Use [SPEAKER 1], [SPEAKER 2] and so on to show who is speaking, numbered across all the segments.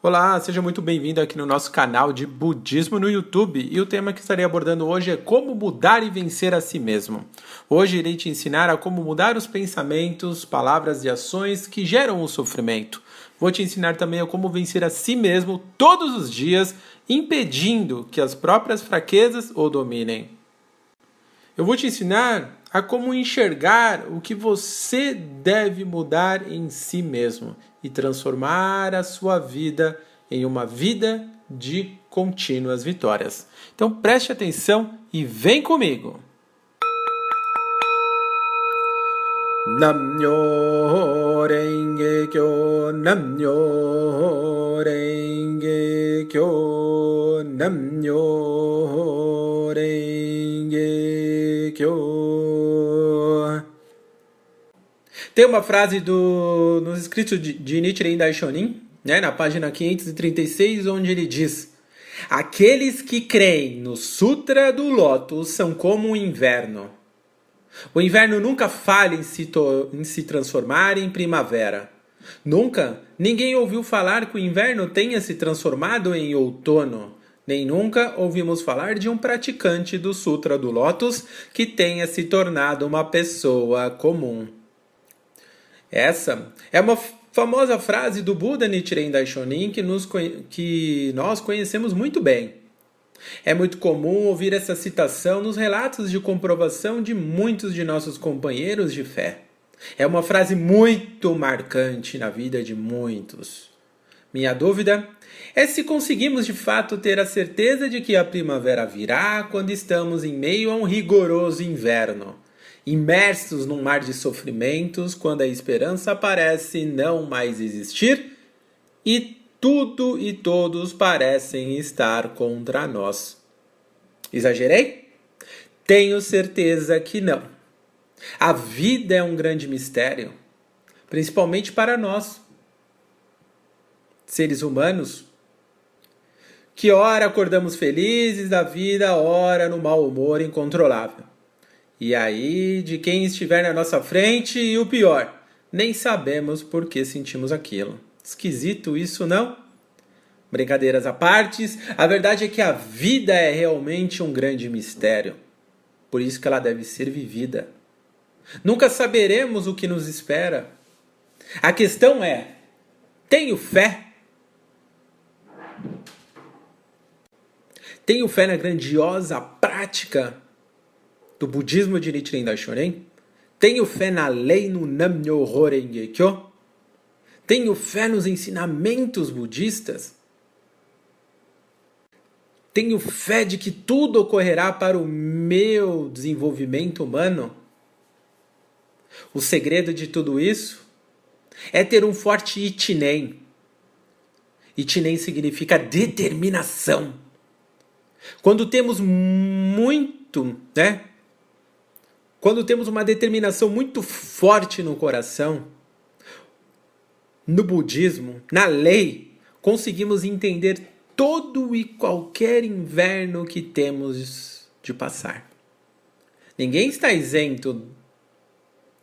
[SPEAKER 1] Olá, seja muito bem-vindo aqui no nosso canal de Budismo no YouTube. E o tema que estarei abordando hoje é como mudar e vencer a si mesmo. Hoje irei te ensinar a como mudar os pensamentos, palavras e ações que geram o sofrimento. Vou te ensinar também a como vencer a si mesmo todos os dias, impedindo que as próprias fraquezas o dominem. Eu vou te ensinar a como enxergar o que você deve mudar em si mesmo e transformar a sua vida em uma vida de contínuas vitórias. Então preste atenção e vem comigo. Namyo Renge Kyo Namyo Renge Kyo Namyo Renge Kyo tem uma frase do, nos escritos de, de Nichiren Daishonin, né, na página 536, onde ele diz: Aqueles que creem no Sutra do Lótus são como o inverno. O inverno nunca falha em se, em se transformar em primavera. Nunca ninguém ouviu falar que o inverno tenha se transformado em outono. Nem nunca ouvimos falar de um praticante do Sutra do Lótus que tenha se tornado uma pessoa comum. Essa é uma famosa frase do Buda Nichiren Daishonin que, nos, que nós conhecemos muito bem. É muito comum ouvir essa citação nos relatos de comprovação de muitos de nossos companheiros de fé. É uma frase muito marcante na vida de muitos. Minha dúvida é se conseguimos de fato ter a certeza de que a primavera virá quando estamos em meio a um rigoroso inverno imersos num mar de sofrimentos, quando a esperança parece não mais existir e tudo e todos parecem estar contra nós. Exagerei? Tenho certeza que não. A vida é um grande mistério, principalmente para nós, seres humanos, que ora acordamos felizes da vida, ora no mau humor incontrolável. E aí, de quem estiver na nossa frente, e o pior, nem sabemos por que sentimos aquilo. Esquisito isso, não? Brincadeiras à parte, a verdade é que a vida é realmente um grande mistério. Por isso que ela deve ser vivida. Nunca saberemos o que nos espera. A questão é: tenho fé? Tenho fé na grandiosa prática do budismo de Nichiren Daishonin? Tenho fé na lei no Nam-myoho Renge Kyo? Tenho fé nos ensinamentos budistas? Tenho fé de que tudo ocorrerá para o meu desenvolvimento humano? O segredo de tudo isso é ter um forte itinen. Itinen significa determinação. Quando temos muito, né, quando temos uma determinação muito forte no coração, no budismo, na lei, conseguimos entender todo e qualquer inverno que temos de passar. Ninguém está isento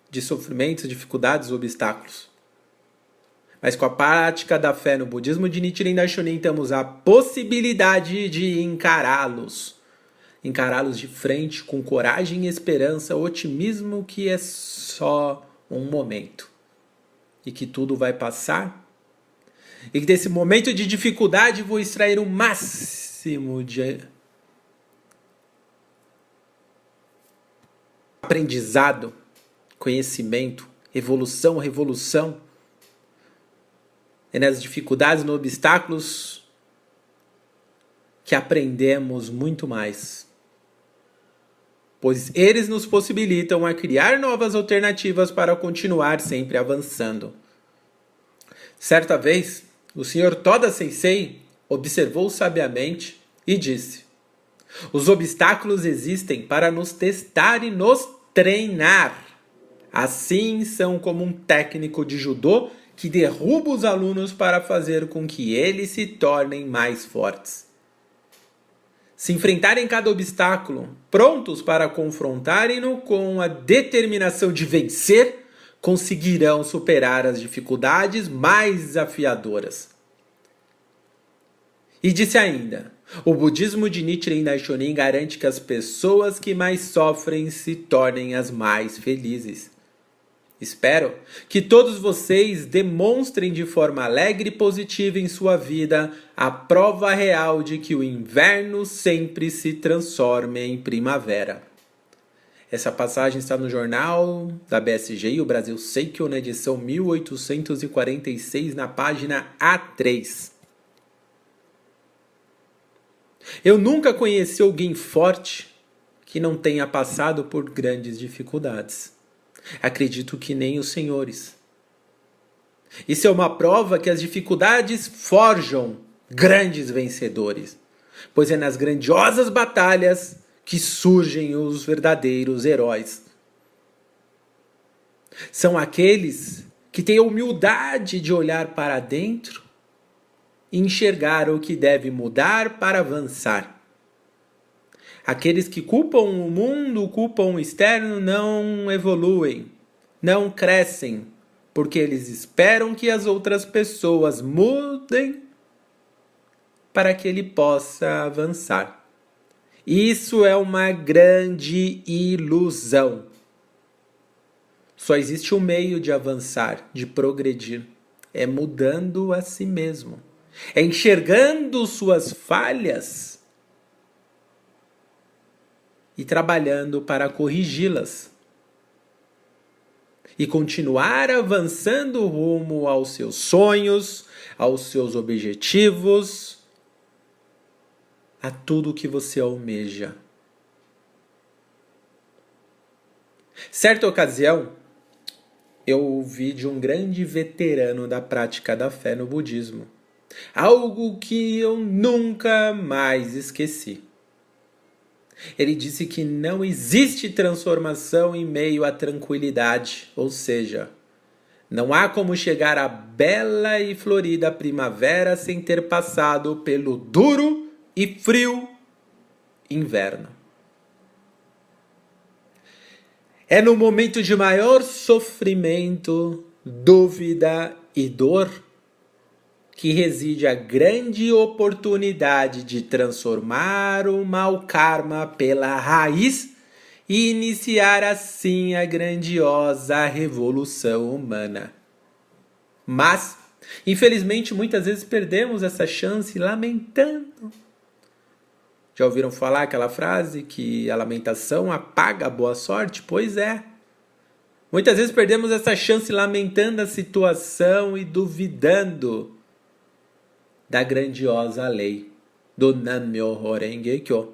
[SPEAKER 1] de sofrimentos, dificuldades, obstáculos. Mas com a prática da fé no budismo de Nichiren Daishonin temos a possibilidade de encará-los encará-los de frente com coragem, esperança, otimismo que é só um momento e que tudo vai passar. E que desse momento de dificuldade vou extrair o máximo de aprendizado, conhecimento, evolução, revolução. É nas dificuldades, nos obstáculos que aprendemos muito mais pois eles nos possibilitam a criar novas alternativas para continuar sempre avançando. Certa vez, o Sr. Toda Sensei observou sabiamente e disse: Os obstáculos existem para nos testar e nos treinar. Assim são como um técnico de judô que derruba os alunos para fazer com que eles se tornem mais fortes se enfrentarem cada obstáculo, prontos para confrontarem-no com a determinação de vencer, conseguirão superar as dificuldades mais desafiadoras. E disse ainda: o budismo de Nichiren Daishonin garante que as pessoas que mais sofrem se tornem as mais felizes. Espero que todos vocês demonstrem de forma alegre e positiva em sua vida a prova real de que o inverno sempre se transforma em primavera. Essa passagem está no jornal da BSG e o Brasil Seikyo, na edição 1846, na página A3. Eu nunca conheci alguém forte que não tenha passado por grandes dificuldades. Acredito que nem os senhores. Isso é uma prova que as dificuldades forjam grandes vencedores, pois é nas grandiosas batalhas que surgem os verdadeiros heróis. São aqueles que têm a humildade de olhar para dentro e enxergar o que deve mudar para avançar. Aqueles que culpam o mundo, culpam o externo, não evoluem, não crescem, porque eles esperam que as outras pessoas mudem para que ele possa avançar. Isso é uma grande ilusão. Só existe um meio de avançar, de progredir, é mudando a si mesmo, é enxergando suas falhas e trabalhando para corrigi-las. E continuar avançando rumo aos seus sonhos, aos seus objetivos, a tudo que você almeja. Certa ocasião, eu ouvi de um grande veterano da prática da fé no budismo, algo que eu nunca mais esqueci. Ele disse que não existe transformação em meio à tranquilidade, ou seja, não há como chegar à bela e florida primavera sem ter passado pelo duro e frio inverno. É no momento de maior sofrimento, dúvida e dor que reside a grande oportunidade de transformar o mau karma pela raiz e iniciar assim a grandiosa revolução humana. Mas, infelizmente, muitas vezes perdemos essa chance lamentando. Já ouviram falar aquela frase que a lamentação apaga a boa sorte? Pois é. Muitas vezes perdemos essa chance lamentando a situação e duvidando da grandiosa lei do Nammyo Renge Kyo,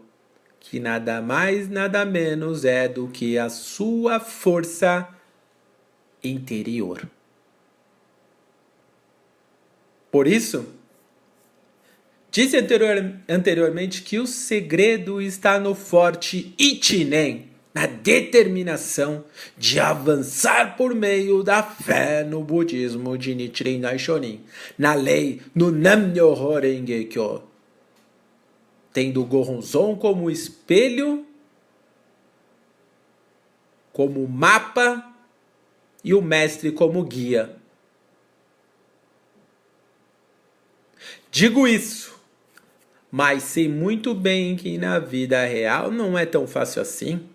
[SPEAKER 1] que nada mais, nada menos é do que a sua força interior. Por isso, disse anterior, anteriormente que o segredo está no forte Ichinen, na determinação de avançar por meio da fé no budismo de Nichiren Daishonin, na lei no Nammyoho Renge Kyo, tendo Goronzon como espelho, como mapa e o mestre como guia. Digo isso, mas sei muito bem que na vida real não é tão fácil assim.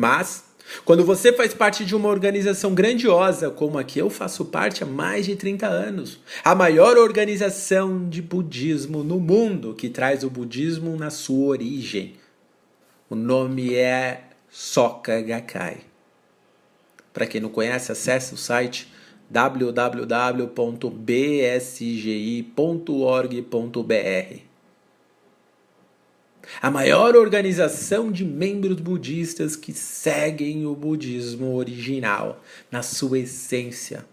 [SPEAKER 1] Mas, quando você faz parte de uma organização grandiosa, como a que eu faço parte há mais de 30 anos, a maior organização de budismo no mundo que traz o budismo na sua origem, o nome é Soka Gakkai. Para quem não conhece, acesse o site www.bsgi.org.br a maior organização de membros budistas que seguem o budismo original, na sua essência,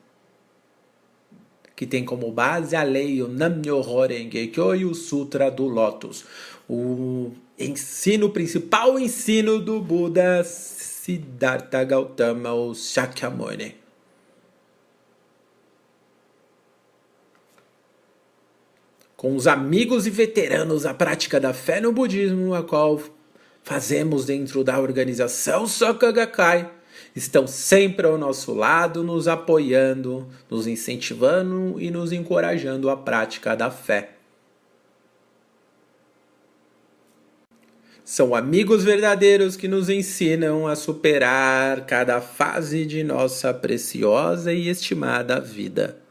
[SPEAKER 1] que tem como base a lei o Nam-myoho Renge Kyo e o Sutra do Lótus, o ensino principal ensino do Buda Siddhartha Gautama, ou Shakyamuni. Com os amigos e veteranos a prática da fé no budismo, a qual fazemos dentro da organização Soka Gakkai, estão sempre ao nosso lado, nos apoiando, nos incentivando e nos encorajando à prática da fé. São amigos verdadeiros que nos ensinam a superar cada fase de nossa preciosa e estimada vida.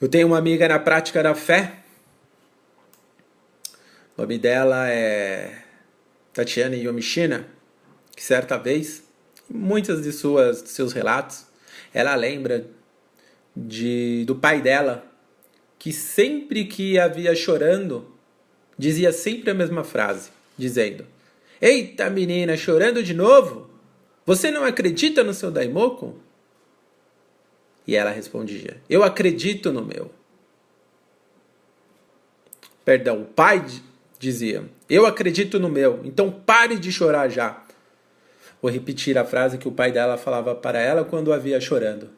[SPEAKER 1] Eu tenho uma amiga na prática da fé. O nome dela é Tatiana Yomishina, que certa vez, em muitas de suas seus relatos, ela lembra de do pai dela, que sempre que havia chorando, dizia sempre a mesma frase, dizendo: Eita menina, chorando de novo? Você não acredita no seu Daimoku? E ela respondia: Eu acredito no meu. Perdão, o pai dizia: Eu acredito no meu, então pare de chorar já. Vou repetir a frase que o pai dela falava para ela quando a via chorando.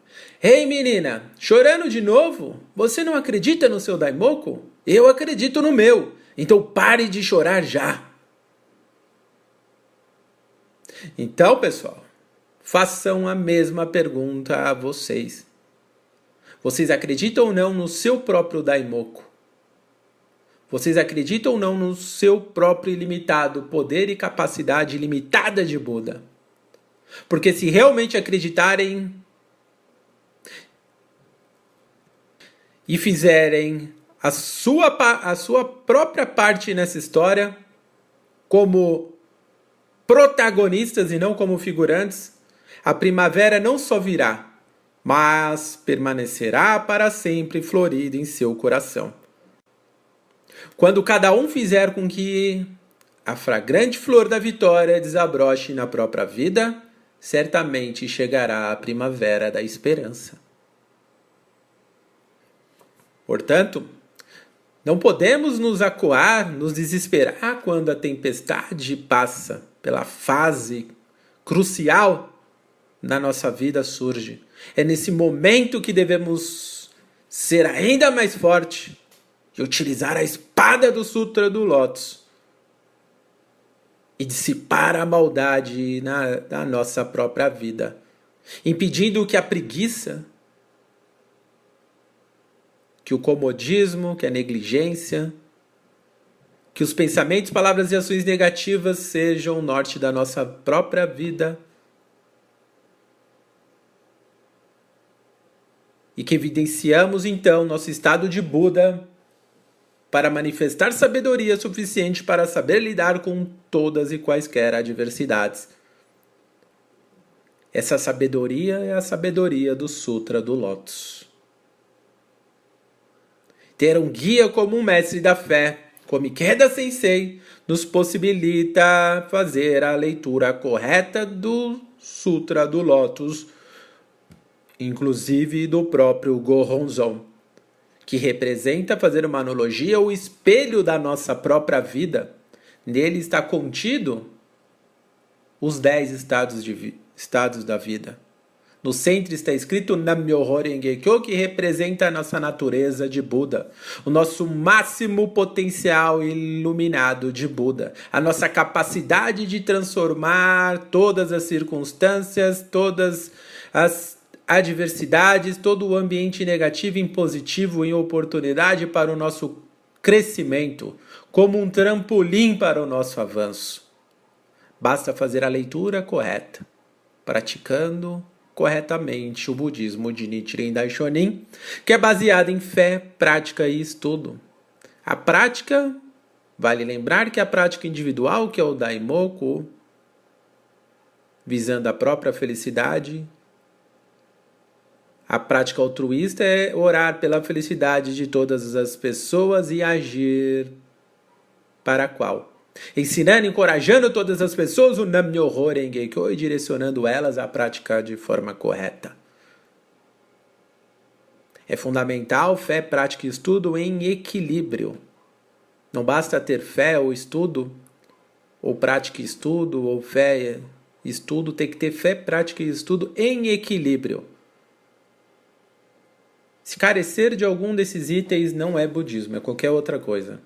[SPEAKER 1] Ei menina, chorando de novo? Você não acredita no seu Daimoku? Eu acredito no meu, então pare de chorar já. Então, pessoal, façam a mesma pergunta a vocês. Vocês acreditam ou não no seu próprio Daimoku? Vocês acreditam ou não no seu próprio ilimitado poder e capacidade ilimitada de Buda? Porque se realmente acreditarem e fizerem a sua, a sua própria parte nessa história, como protagonistas e não como figurantes, a primavera não só virá, mas permanecerá para sempre florida em seu coração. Quando cada um fizer com que a fragrante flor da vitória desabroche na própria vida, certamente chegará a primavera da esperança. Portanto, não podemos nos acuar, nos desesperar quando a tempestade passa pela fase crucial na nossa vida surge. É nesse momento que devemos ser ainda mais forte e utilizar a espada do Sutra do Lótus e dissipar a maldade na, na nossa própria vida, impedindo que a preguiça, que o comodismo, que a negligência, que os pensamentos, palavras e ações negativas sejam o norte da nossa própria vida e que evidenciamos então nosso estado de Buda para manifestar sabedoria suficiente para saber lidar com todas e quaisquer adversidades. Essa sabedoria é a sabedoria do Sutra do Lótus. Ter um guia como um mestre da fé, como Ikeda Sensei, nos possibilita fazer a leitura correta do Sutra do Lótus inclusive do próprio Goronzon, que representa fazer uma analogia o espelho da nossa própria vida. Nele está contido os dez estados, de, estados da vida. No centro está escrito Nam-myoho Renge-kyo, que representa a nossa natureza de Buda, o nosso máximo potencial iluminado de Buda, a nossa capacidade de transformar todas as circunstâncias, todas as adversidades, todo o ambiente negativo em positivo, em oportunidade para o nosso crescimento, como um trampolim para o nosso avanço. Basta fazer a leitura correta, praticando corretamente o budismo de Nichiren Daishonin, que é baseado em fé, prática e estudo. A prática, vale lembrar que a prática individual, que é o Daimoku, visando a própria felicidade, a prática altruísta é orar pela felicidade de todas as pessoas e agir para qual? Ensinando, encorajando todas as pessoas o Nam-myoho Renge-kyo e direcionando elas a praticar de forma correta. É fundamental fé, prática e estudo em equilíbrio. Não basta ter fé ou estudo, ou prática e estudo, ou fé e estudo, tem que ter fé, prática e estudo em equilíbrio. Se carecer de algum desses itens não é budismo, é qualquer outra coisa.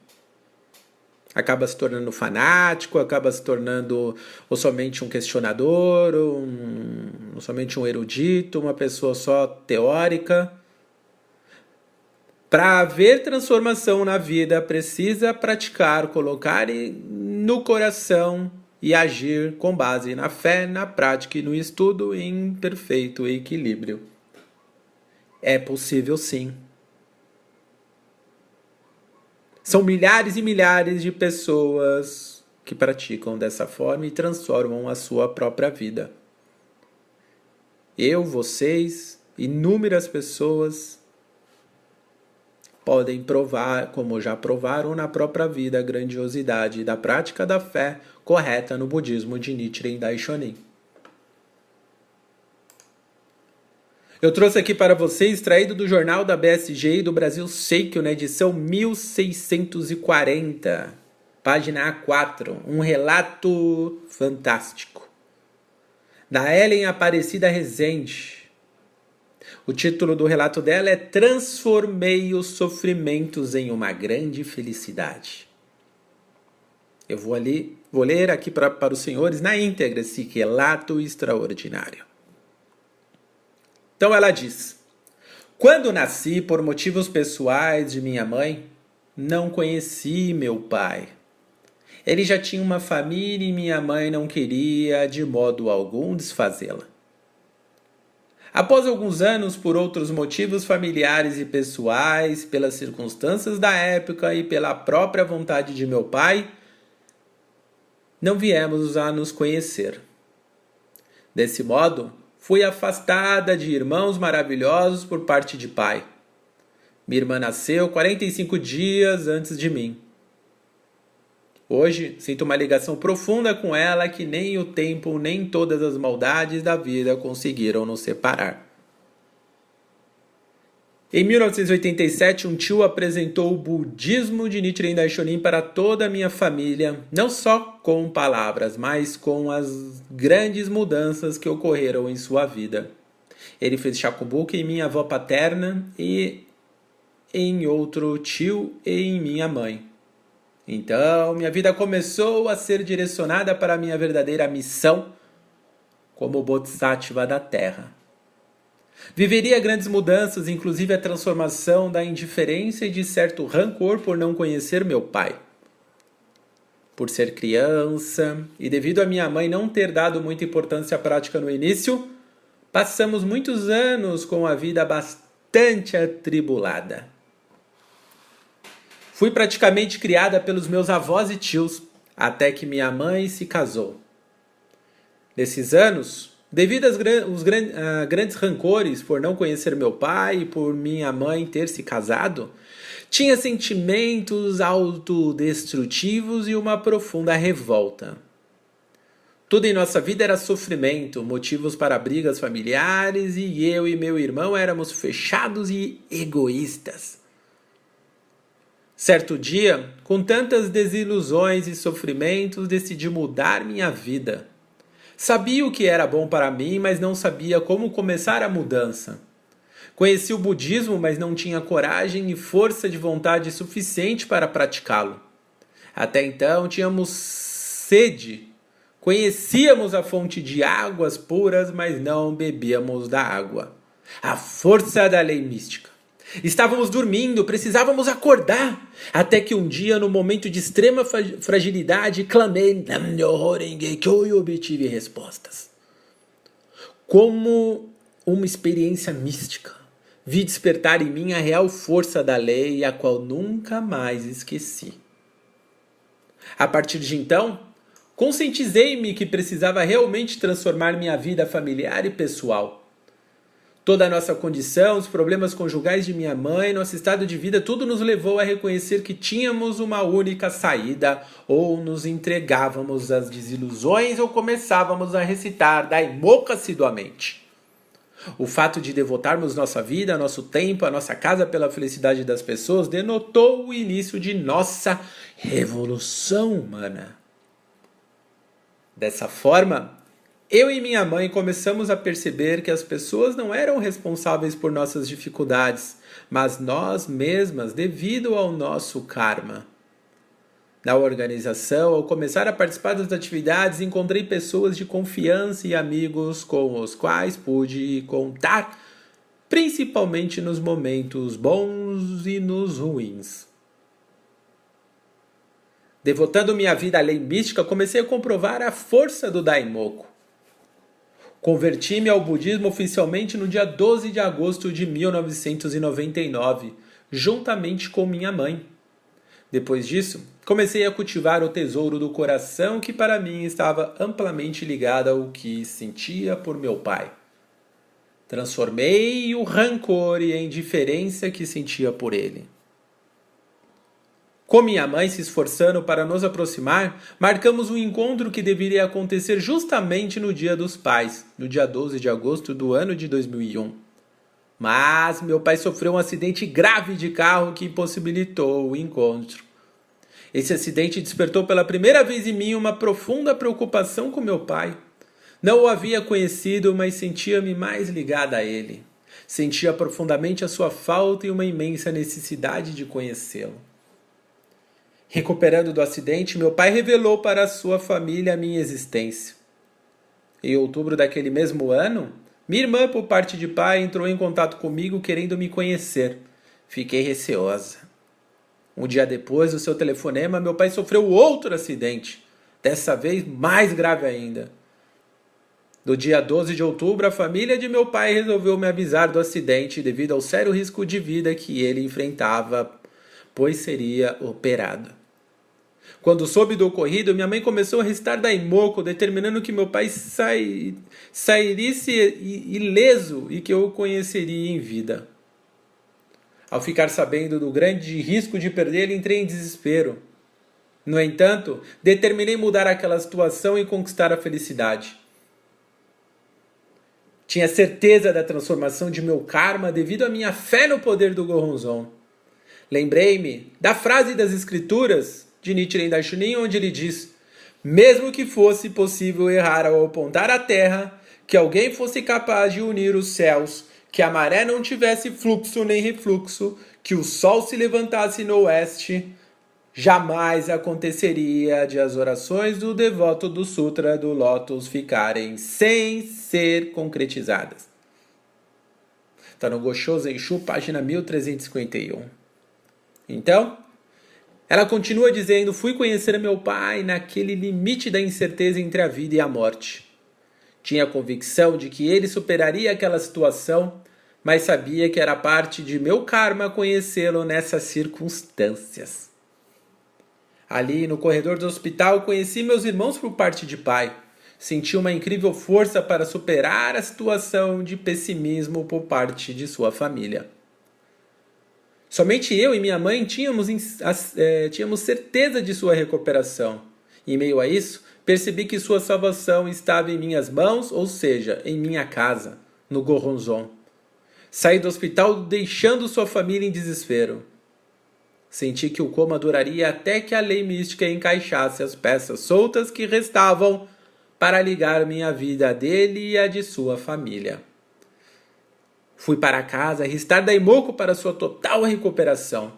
[SPEAKER 1] acaba se tornando fanático, acaba se tornando ou somente um questionador, ou, um, ou somente um erudito, uma pessoa só teórica. Para haver transformação na vida, precisa praticar, colocar no coração e agir com base na fé, na prática e no estudo em perfeito equilíbrio. É possível sim. São milhares e milhares de pessoas que praticam dessa forma e transformam a sua própria vida. Eu, vocês, inúmeras pessoas podem provar, como já provaram na própria vida, a grandiosidade da prática da fé correta no budismo de Nichiren Daishonin. Eu trouxe aqui para você, extraído do jornal da BSG e do Brasil Seikyo, na edição 1640, página A4, um relato fantástico. Da Ellen Aparecida Rezende. O título do relato dela é Transformei os sofrimentos em uma grande felicidade. Eu vou ali, vou ler aqui para, para os senhores na íntegra esse relato extraordinário. Então ela diz: Quando nasci por motivos pessoais de minha mãe, não conheci meu pai. Ele já tinha uma família e minha mãe não queria de modo algum desfazê-la. Após alguns anos, por outros motivos familiares e pessoais, pelas circunstâncias da época e pela própria vontade de meu pai, não viemos a nos conhecer. Desse modo, Fui afastada de irmãos maravilhosos por parte de pai. Minha irmã nasceu 45 dias antes de mim. Hoje sinto uma ligação profunda com ela que nem o tempo nem todas as maldades da vida conseguiram nos separar. Em 1987, um tio apresentou o budismo de Nichiren Daishonin para toda a minha família, não só com palavras, mas com as grandes mudanças que ocorreram em sua vida. Ele fez shakubuki em minha avó paterna e em outro tio e em minha mãe. Então, minha vida começou a ser direcionada para a minha verdadeira missão como Bodhisattva da Terra. Viveria grandes mudanças, inclusive a transformação da indiferença e de certo rancor por não conhecer meu pai. Por ser criança e devido a minha mãe não ter dado muita importância à prática no início, passamos muitos anos com a vida bastante atribulada. Fui praticamente criada pelos meus avós e tios, até que minha mãe se casou. Nesses anos, Devido aos uh, grandes rancores por não conhecer meu pai e por minha mãe ter se casado, tinha sentimentos autodestrutivos e uma profunda revolta. Tudo em nossa vida era sofrimento, motivos para brigas familiares, e eu e meu irmão éramos fechados e egoístas. Certo dia, com tantas desilusões e sofrimentos, decidi mudar minha vida. Sabia o que era bom para mim, mas não sabia como começar a mudança. Conheci o budismo, mas não tinha coragem e força de vontade suficiente para praticá-lo. Até então tínhamos sede, conhecíamos a fonte de águas puras, mas não bebíamos da água. A força da lei mística. Estávamos dormindo, precisávamos acordar. Até que um dia, no momento de extrema fragilidade, clamei e obtive respostas. Como uma experiência mística, vi despertar em mim a real força da lei, a qual nunca mais esqueci. A partir de então, conscientizei-me que precisava realmente transformar minha vida familiar e pessoal Toda a nossa condição, os problemas conjugais de minha mãe, nosso estado de vida, tudo nos levou a reconhecer que tínhamos uma única saída, ou nos entregávamos às desilusões ou começávamos a recitar Daimoka assiduamente. O fato de devotarmos nossa vida, nosso tempo, a nossa casa pela felicidade das pessoas denotou o início de nossa revolução humana. Dessa forma, eu e minha mãe começamos a perceber que as pessoas não eram responsáveis por nossas dificuldades, mas nós mesmas, devido ao nosso karma. Na organização, ao começar a participar das atividades, encontrei pessoas de confiança e amigos com os quais pude contar, principalmente nos momentos bons e nos ruins. Devotando minha vida à lei mística, comecei a comprovar a força do Daimoku. Converti-me ao budismo oficialmente no dia 12 de agosto de 1999, juntamente com minha mãe. Depois disso, comecei a cultivar o tesouro do coração que para mim estava amplamente ligado ao que sentia por meu pai. Transformei o rancor e a indiferença que sentia por ele. Com minha mãe se esforçando para nos aproximar, marcamos um encontro que deveria acontecer justamente no Dia dos Pais, no dia 12 de agosto do ano de 2001. Mas meu pai sofreu um acidente grave de carro que impossibilitou o encontro. Esse acidente despertou pela primeira vez em mim uma profunda preocupação com meu pai. Não o havia conhecido, mas sentia-me mais ligada a ele. Sentia profundamente a sua falta e uma imensa necessidade de conhecê-lo. Recuperando do acidente, meu pai revelou para sua família a minha existência. Em outubro daquele mesmo ano, minha irmã, por parte de pai, entrou em contato comigo querendo me conhecer. Fiquei receosa. Um dia depois do seu telefonema, meu pai sofreu outro acidente, dessa vez mais grave ainda. No dia 12 de outubro, a família de meu pai resolveu me avisar do acidente devido ao sério risco de vida que ele enfrentava pois seria operado. Quando soube do ocorrido, minha mãe começou a recitar Daimoku, determinando que meu pai sai, sairia ileso e que eu o conheceria em vida. Ao ficar sabendo do grande risco de perdê-lo, entrei em desespero. No entanto, determinei mudar aquela situação e conquistar a felicidade. Tinha certeza da transformação de meu karma devido à minha fé no poder do Goronzon. Lembrei-me da frase das Escrituras de Nichiren Daishonin, onde ele diz: Mesmo que fosse possível errar ao apontar a terra, que alguém fosse capaz de unir os céus, que a maré não tivesse fluxo nem refluxo, que o sol se levantasse no oeste, jamais aconteceria de as orações do devoto do Sutra do Lótus ficarem sem ser concretizadas. Está no Gosho Zenshu, página 1351. Então, ela continua dizendo: Fui conhecer meu pai naquele limite da incerteza entre a vida e a morte. Tinha a convicção de que ele superaria aquela situação, mas sabia que era parte de meu karma conhecê-lo nessas circunstâncias. Ali, no corredor do hospital, conheci meus irmãos por parte de pai. Senti uma incrível força para superar a situação de pessimismo por parte de sua família. Somente eu e minha mãe tínhamos, é, tínhamos certeza de sua recuperação. Em meio a isso, percebi que sua salvação estava em minhas mãos, ou seja, em minha casa, no Goronzon. Saí do hospital deixando sua família em desespero. Senti que o coma duraria até que a lei mística encaixasse as peças soltas que restavam para ligar minha vida a dele e a de sua família. Fui para casa restar Daimoku para sua total recuperação.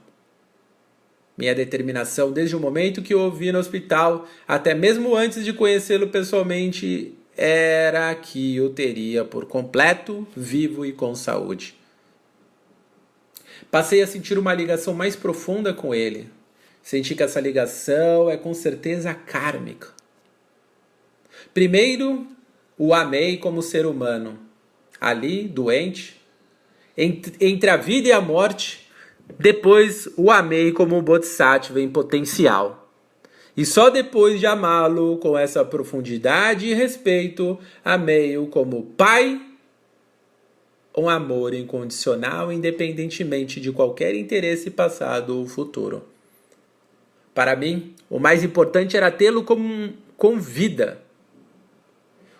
[SPEAKER 1] Minha determinação desde o momento que o ouvi no hospital, até mesmo antes de conhecê-lo pessoalmente, era que o teria por completo, vivo e com saúde. Passei a sentir uma ligação mais profunda com ele. Senti que essa ligação é com certeza kármica. Primeiro, o amei como ser humano. Ali, doente, entre, a vida e a morte, depois o amei como um bodhisattva em potencial. E só depois de amá-lo com essa profundidade e respeito, amei-o como pai, um amor incondicional, independentemente de qualquer interesse passado ou futuro. Para mim, o mais importante era tê-lo com vida,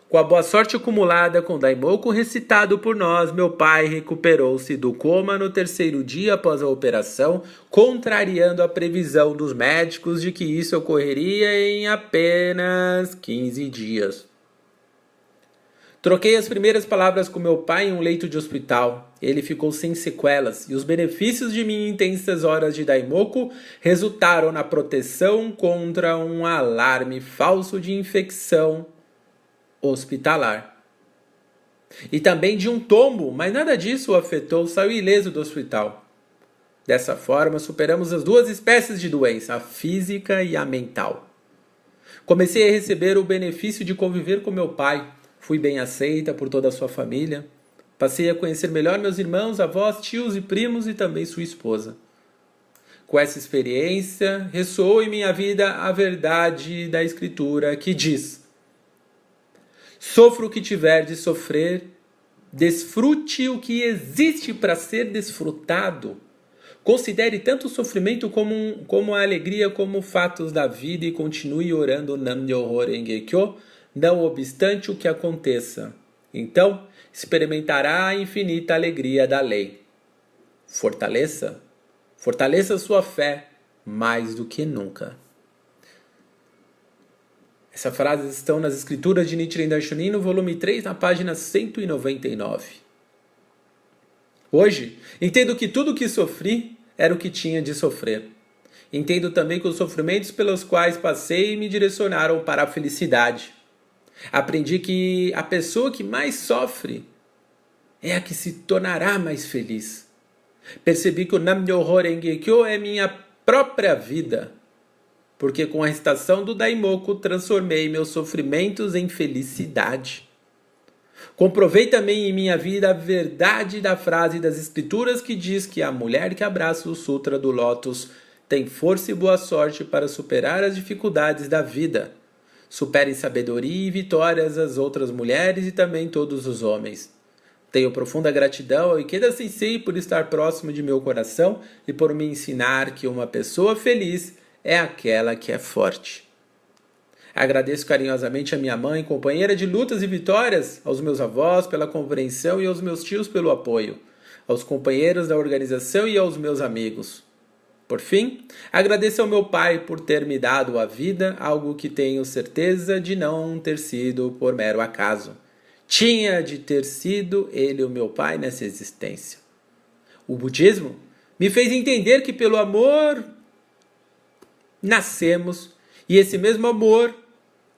[SPEAKER 1] com a boa sorte acumulada com Daimoku recitado por nós, meu pai recuperou-se do coma no terceiro dia após a operação, contrariando a previsão dos médicos de que isso ocorreria em apenas 15 dias. Troquei as primeiras palavras com meu pai em um leito de hospital. Ele ficou sem sequelas e os benefícios de minhas intensas horas de Daimoku resultaram na proteção contra um alarme falso de infecção hospitalar. E também de um tombo, mas nada disso o afetou, saiu ileso do hospital. Dessa forma, superamos as duas espécies de doença, a física e a mental. Comecei a receber o benefício de conviver com meu pai Fui bem aceita por toda a sua família. Passei a conhecer melhor meus irmãos, avós, tios e primos e também sua esposa. Com essa experiência, ressoou em minha vida a verdade da Escritura que diz: Sofra o que tiver de sofrer, desfrute o que existe para ser desfrutado. Considere tanto o sofrimento como, como a alegria como fatos da vida e continue orando Nam-myoho Renge-kyo não obstante o que aconteça. Então experimentará a infinita alegria da lei. Fortaleça, fortaleça sua fé mais do que nunca. Essas frases estão nas escrituras de Nichiren Daishonin, no volume 3, na página 199. Hoje, entendo que tudo o que sofri era o que tinha de sofrer. Entendo também que os sofrimentos pelos quais passei me direcionaram para a felicidade. Aprendi que a pessoa que mais sofre é a que se tornará mais feliz. Percebi que o Nam-myoho é minha própria vida, porque com a recitação do Daimoku transformei meus sofrimentos em felicidade. Comprovei também em minha vida a verdade da frase das Escrituras que diz que a mulher que abraça o Sutra do Lótus tem força e boa sorte para superar as dificuldades da vida supere em sabedoria e vitórias as outras mulheres e também todos os homens. Tenho profunda gratidão ao Ikeda Sensei por estar próximo de meu coração e por me ensinar que uma pessoa feliz é aquela que é forte. Agradeço carinhosamente a minha mãe, companheira de lutas e vitórias, aos meus avós pela compreensão e aos meus tios pelo apoio, aos companheiros da organização e aos meus amigos. Por fim, agradeço ao meu pai por ter me dado a vida, algo que tenho certeza de não ter sido por mero acaso. Tinha de ter sido ele o meu pai nessa existência. O budismo me fez entender que pelo amor nascemos e esse mesmo amor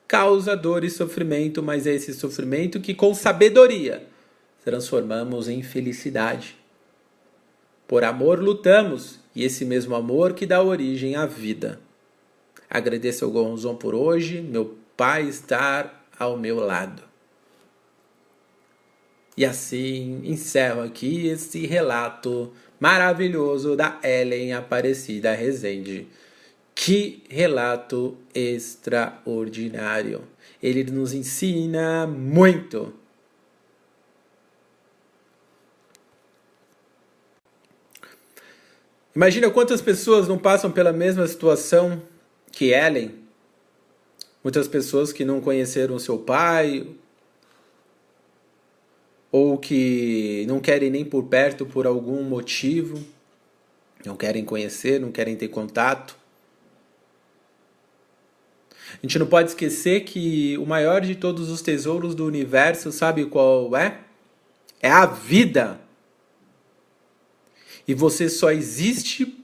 [SPEAKER 1] causa dor e sofrimento, mas é esse sofrimento que com sabedoria transformamos em felicidade. Por amor lutamos e esse mesmo amor que dá origem à vida. Agradeço ao Gonzon por hoje, meu pai estar ao meu lado. E assim encerro aqui esse relato maravilhoso da Ellen Aparecida Rezende. Que relato extraordinário! Ele nos ensina muito Imagina quantas pessoas não passam pela mesma situação que Ellen. Muitas pessoas que não conheceram seu pai ou que não querem nem por perto por algum motivo, não querem conhecer, não querem ter contato. A gente não pode esquecer que o maior de todos os tesouros do universo, sabe qual é? É a vida. E você só existe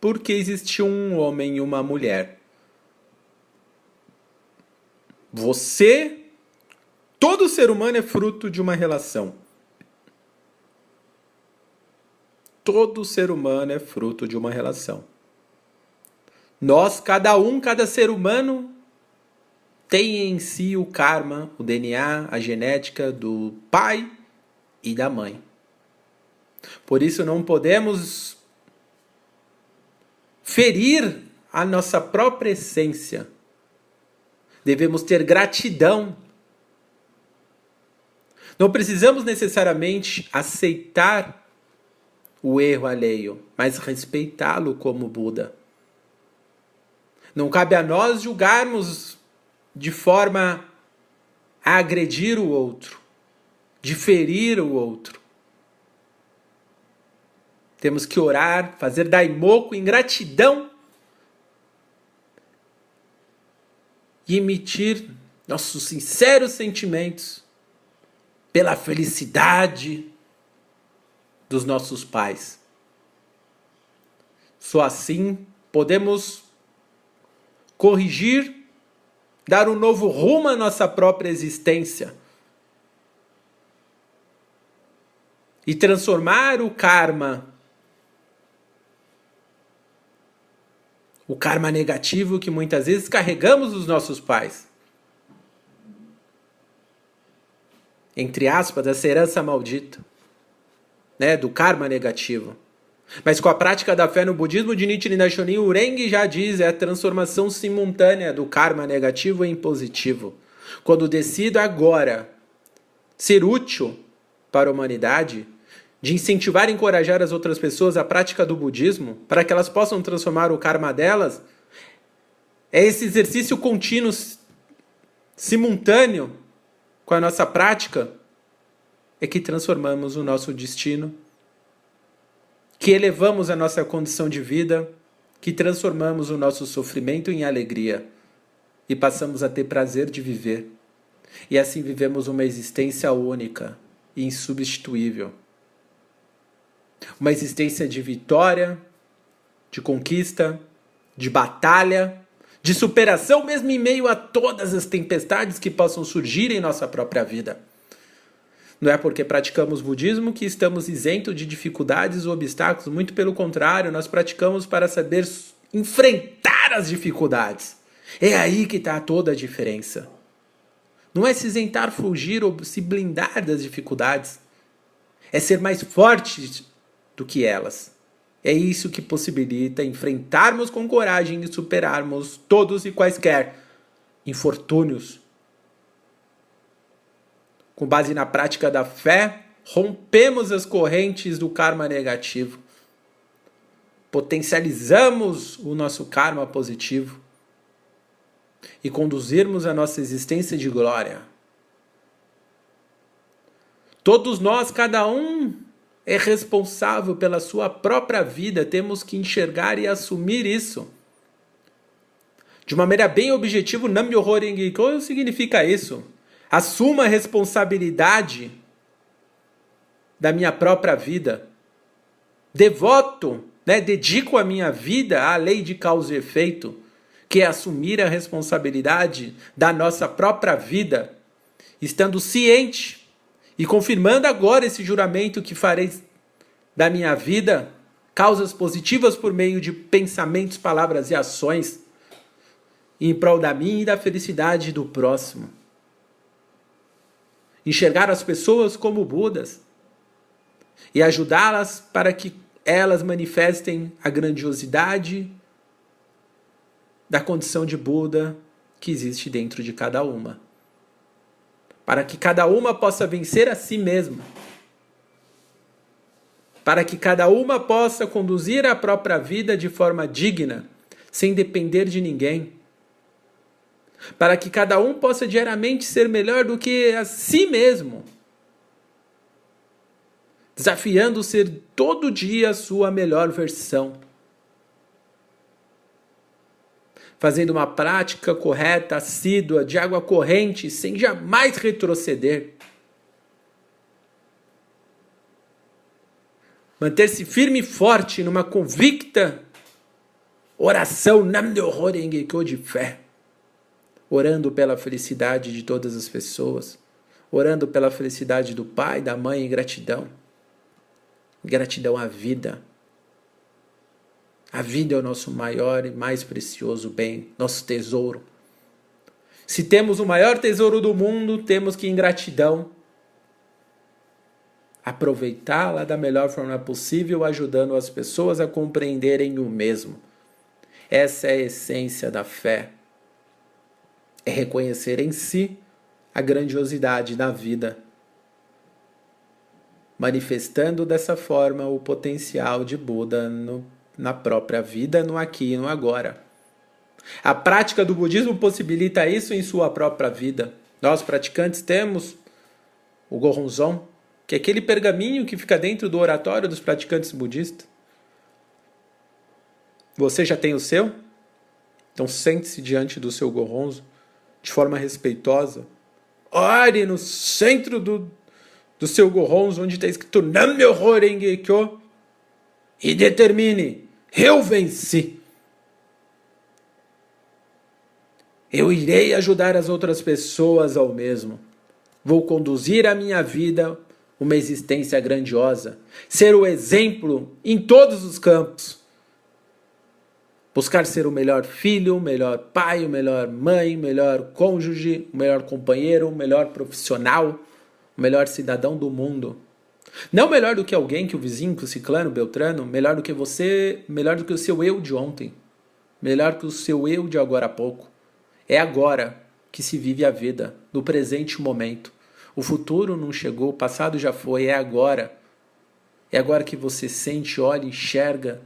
[SPEAKER 1] porque existiu um homem e uma mulher. Você, todo ser humano é fruto de uma relação. Todo ser humano é fruto de uma relação. Nós, cada um, cada ser humano, tem em si o karma, o DNA, a genética do pai e da mãe. Por isso não podemos ferir a nossa própria essência. Devemos ter gratidão. Não precisamos necessariamente aceitar o erro alheio, mas respeitá-lo como Buda. Não cabe a nós julgarmos de forma a agredir o outro, de ferir o outro. Temos que orar, fazer daimoku em gratidão e emitir nossos sinceros sentimentos pela felicidade dos nossos pais. Só assim podemos corrigir, dar um novo rumo à nossa própria existência e transformar o karma, o karma negativo que muitas vezes carregamos dos nossos pais. Entre aspas, essa herança maldita, né, do karma negativo. Mas com a prática da fé no budismo de Nichiren Daishonin, o Reng já diz é a transformação simultânea do karma negativo em positivo. Quando decido agora ser útil para a humanidade, de incentivar e encorajar as outras pessoas à prática do budismo, para que elas possam transformar o karma delas, é esse exercício contínuo, simultâneo com a nossa prática, é que transformamos o nosso destino, que elevamos a nossa condição de vida, que transformamos o nosso sofrimento em alegria e passamos a ter prazer de viver. E assim vivemos uma existência única e insubstituível uma existência de vitória, de conquista, de batalha, de superação, mesmo em meio a todas as tempestades que possam surgir em nossa própria vida. Não é porque praticamos budismo que estamos isentos de dificuldades ou obstáculos, muito pelo contrário, nós praticamos para saber enfrentar as dificuldades. É aí que está toda a diferença. Não é se isentar, fugir ou se blindar das dificuldades. É ser mais forte do que elas. É isso que possibilita enfrentarmos com coragem e superarmos todos e quaisquer infortúnios. Com base na prática da fé, rompemos as correntes do karma negativo. Potencializamos o nosso karma positivo e conduzirmos a nossa existência de glória. Todos nós, cada um é responsável pela sua própria vida, temos que enxergar e assumir isso. De uma maneira bem objetiva, Nam-myoho Renge-kyo significa isso. Assuma a responsabilidade da minha própria vida. Devoto, né, dedico a minha vida à lei de causa e efeito, que é assumir a responsabilidade da nossa própria vida, estando ciente e confirmando agora esse juramento que farei da minha vida causas positivas por meio de pensamentos, palavras e ações em prol da minha e da felicidade do próximo. Enxergar as pessoas como Budas e ajudá-las para que elas manifestem a grandiosidade da condição de Buda que existe dentro de cada uma. Para que cada uma possa vencer a si mesma, para que cada uma possa conduzir a própria vida de forma digna, sem depender de ninguém, para que cada um possa diariamente ser melhor do que a si mesmo, desafiando ser todo dia a sua melhor versão. Fazendo uma prática correta, assídua, de água corrente, sem jamais retroceder. Manter-se firme e forte numa convicta oração Nam-myoho de fé, orando pela felicidade de todas as pessoas, orando pela felicidade do pai, da mãe em gratidão. Gratidão à vida a vida é o nosso maior e mais precioso bem, nosso tesouro. Se temos o maior tesouro do mundo, temos que, em gratidão, aproveitá-la da melhor forma possível, ajudando as pessoas a compreenderem o mesmo. Essa é a essência da fé. É reconhecer em si a grandiosidade da vida, manifestando dessa forma o potencial de Buda no na própria vida, no aqui e no agora. A prática do budismo possibilita isso em sua própria vida. Nós praticantes temos o Gohonzon, que é aquele pergaminho que fica dentro do oratório dos praticantes budistas. Você já tem o seu? Então sente-se diante do seu Gohonzo de forma respeitosa. Ore no centro do, do seu Gohons, onde está escrito Rengekyo, e determine: eu venci. Eu irei ajudar as outras pessoas ao mesmo. Vou conduzir a minha vida uma existência grandiosa, ser o exemplo em todos os campos. Buscar ser o melhor filho, o melhor pai, o melhor mãe, o melhor cônjuge, o melhor companheiro, o melhor profissional, o melhor cidadão do mundo. Não melhor do que alguém, que o vizinho, que o ciclano, o beltrano, melhor do que você, melhor do que o seu eu de ontem, melhor que o seu eu de agora a pouco. É agora que se vive a vida, no presente momento. O futuro não chegou, o passado já foi, é agora. É agora que você sente, olha, enxerga,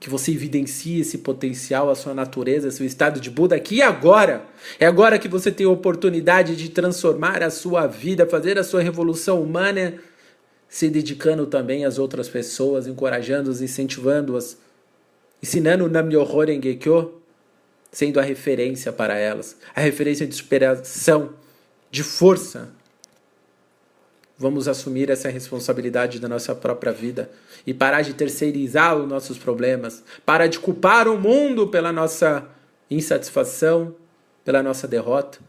[SPEAKER 1] que você evidencia esse potencial, a sua natureza, seu estado de Buda aqui e agora. É agora que você tem a oportunidade de transformar a sua vida, fazer a sua revolução humana, se dedicando também às outras pessoas, encorajando-as, incentivando-as, ensinando o Nam-myoho Renge-kyo, sendo a referência para elas, a referência de superação, de força. Vamos assumir essa responsabilidade da nossa própria vida e parar de terceirizar os nossos problemas, parar de culpar o mundo pela nossa insatisfação, pela nossa derrota.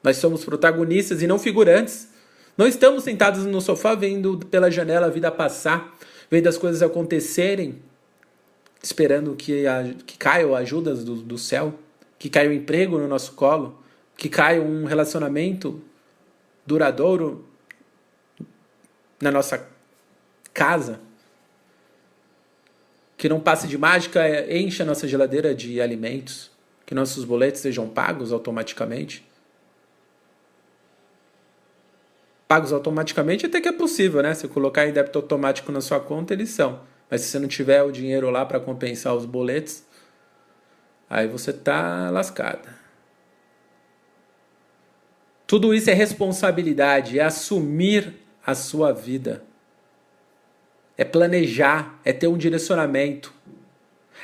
[SPEAKER 1] Nós somos protagonistas e não figurantes. Não estamos sentados no sofá vendo pela janela a vida passar, vendo as coisas acontecerem, esperando que, a, que caiam ajudas do, do céu, que caia um emprego no nosso colo, que caia um relacionamento duradouro na nossa casa. Que não passe de mágica, é, encha a nossa geladeira de alimentos, que nossos boletos sejam pagos automaticamente. Pagos automaticamente até que é possível, né? Se colocar em débito automático na sua conta, eles são. Mas se você não tiver o dinheiro lá para compensar os boletos, aí você tá lascada. Tudo isso é responsabilidade, é assumir a sua vida. É planejar, é ter um direcionamento.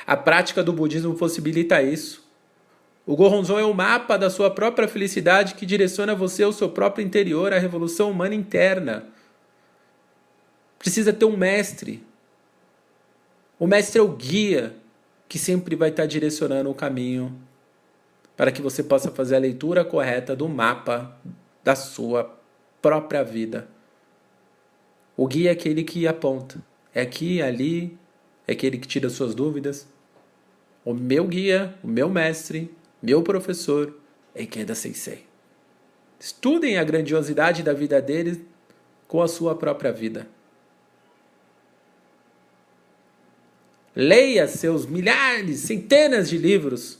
[SPEAKER 1] A prática do budismo possibilita isso. O Goronzon é o mapa da sua própria felicidade que direciona você ao seu próprio interior, à revolução humana interna. Precisa ter um mestre, o mestre é o guia que sempre vai estar direcionando o caminho para que você possa fazer a leitura correta do mapa da sua própria vida. O guia é aquele que aponta. É aqui, ali, é aquele que tira suas dúvidas. O meu guia, o meu mestre, meu professor é Ikeda Sensei. Estudem a grandiosidade da vida deles com a sua própria vida. Leia seus milhares, centenas de livros,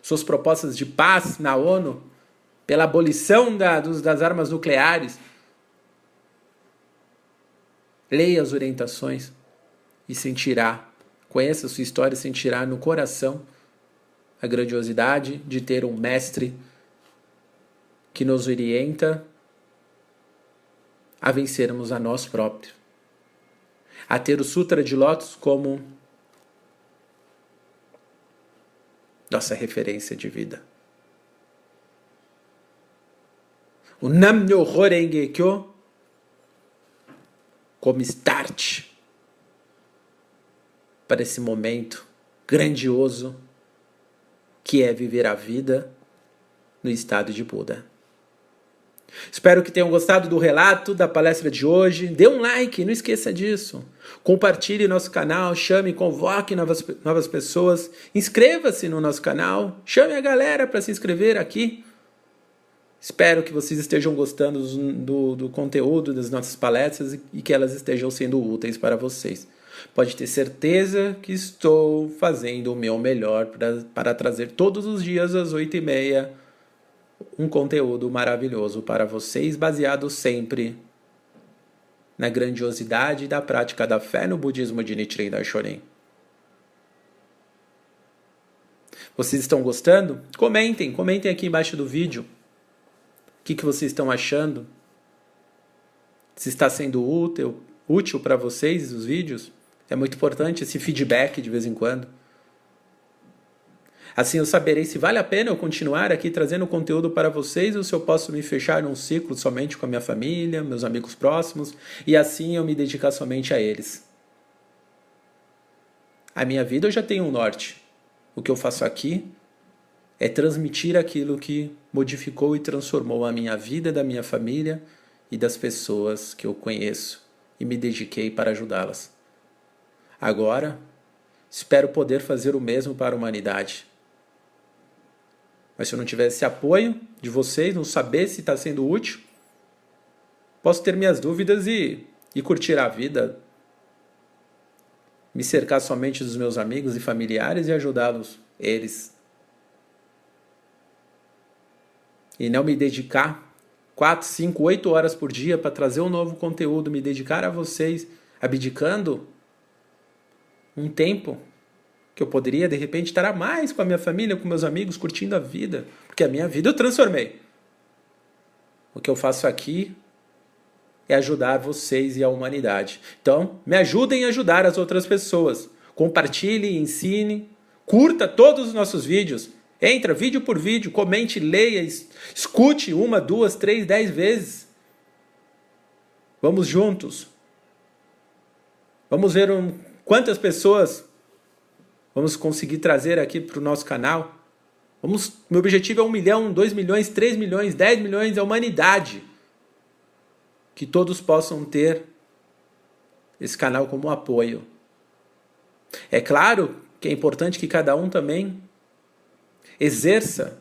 [SPEAKER 1] suas propostas de paz na ONU, pela abolição da, dos, das armas nucleares. Leia as orientações e sentirá, conheça a sua história e sentirá no coração a grandiosidade de ter um mestre que nos orienta a vencermos a nós próprios. A ter o Sutra de Lotus como nossa referência de vida. O Nam-myoho Renge Kyo como start para esse momento grandioso que é viver a vida no estado de Buda. Espero que tenham gostado do relato da palestra de hoje. Dê um like, não esqueça disso. Compartilhe nosso canal, chame, convoque novas, novas pessoas. Inscreva-se no nosso canal, chame a galera para se inscrever aqui. Espero que vocês estejam gostando do, do conteúdo das nossas palestras e que elas estejam sendo úteis para vocês. Pode ter certeza que estou fazendo o meu melhor para, para trazer todos os dias às oito e meia um conteúdo maravilhoso para vocês, baseado sempre na grandiosidade da prática da fé no budismo de Nichiren Daishonin. Vocês estão gostando? Comentem, comentem aqui embaixo do vídeo. Que, que vocês estão achando? Se está sendo útil, útil para vocês os vídeos? É muito importante esse feedback de vez em quando. Assim eu saberei se vale a pena eu continuar aqui trazendo conteúdo para vocês ou se eu posso me fechar num ciclo somente com a minha família, meus amigos próximos e assim eu me dedicar somente a eles. A minha vida eu já tenho um norte. O que eu faço aqui é transmitir aquilo que modificou e transformou a minha vida, da minha família e das pessoas que eu conheço e me dediquei para ajudá-las. Agora, espero poder fazer o mesmo para a humanidade. Mas se eu não tivesse apoio de vocês, não saber se está sendo útil, posso ter minhas dúvidas e, e curtir a vida, me cercar somente dos meus amigos e familiares e ajudá-los, eles. E não me dedicar 4, 5, 8 horas por dia para trazer um novo conteúdo, me dedicar a vocês, abdicando um tempo que eu poderia de repente estar a mais com a minha família, com meus amigos, curtindo a vida, porque a minha vida eu transformei. O que eu faço aqui é ajudar vocês e a humanidade. Então, me ajudem a ajudar as outras pessoas. Compartilhe, ensine, curta todos os nossos vídeos. Entra vídeo por vídeo, comente, leia, escute uma, duas, três, dez vezes. Vamos juntos. Vamos ver um, quantas pessoas vamos conseguir trazer aqui para o nosso canal. Vamos, meu objetivo é um milhão, dois milhões, três milhões, dez milhões, a humanidade. Que todos possam ter esse canal como apoio. É claro que é importante que cada um também exerça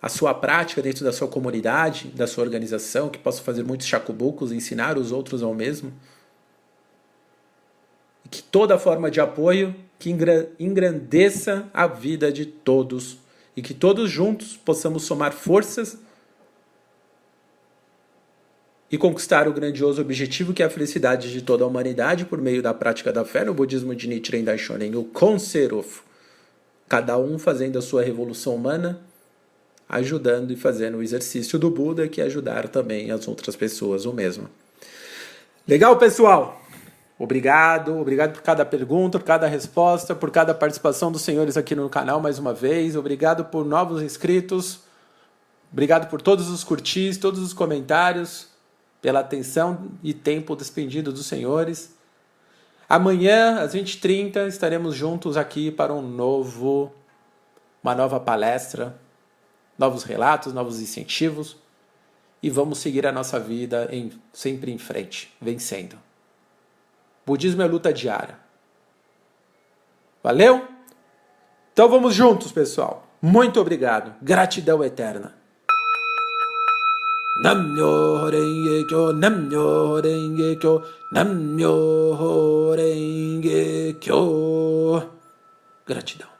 [SPEAKER 1] a sua prática dentro da sua comunidade, da sua organização, que possa fazer muitos chacubucos, ensinar os outros ao mesmo. E que toda forma de apoio que engrandeça a vida de todos e que todos juntos possamos somar forças e conquistar o grandioso objetivo que é a felicidade de toda a humanidade por meio da prática da fé no budismo de Nichiren Daishonin, o Konserofo cada um fazendo a sua revolução humana, ajudando e fazendo o exercício do Buda, que é ajudar também as outras pessoas o mesmo. Legal, pessoal? Obrigado, obrigado por cada pergunta, por cada resposta, por cada participação dos senhores aqui no canal mais uma vez. Obrigado por novos inscritos. Obrigado por todos os curtis, todos os comentários, pela atenção e tempo despendido dos senhores. Amanhã, às 20h30, estaremos juntos aqui para um novo, uma nova palestra, novos relatos, novos incentivos e vamos seguir a nossa vida em, sempre em frente, vencendo. Budismo é luta diária. Valeu? Então vamos juntos, pessoal. Muito obrigado. Gratidão eterna. Namyo Renge Kyo, Namyo Renge Kyo, Namyo Renge Kyo. Gratidão.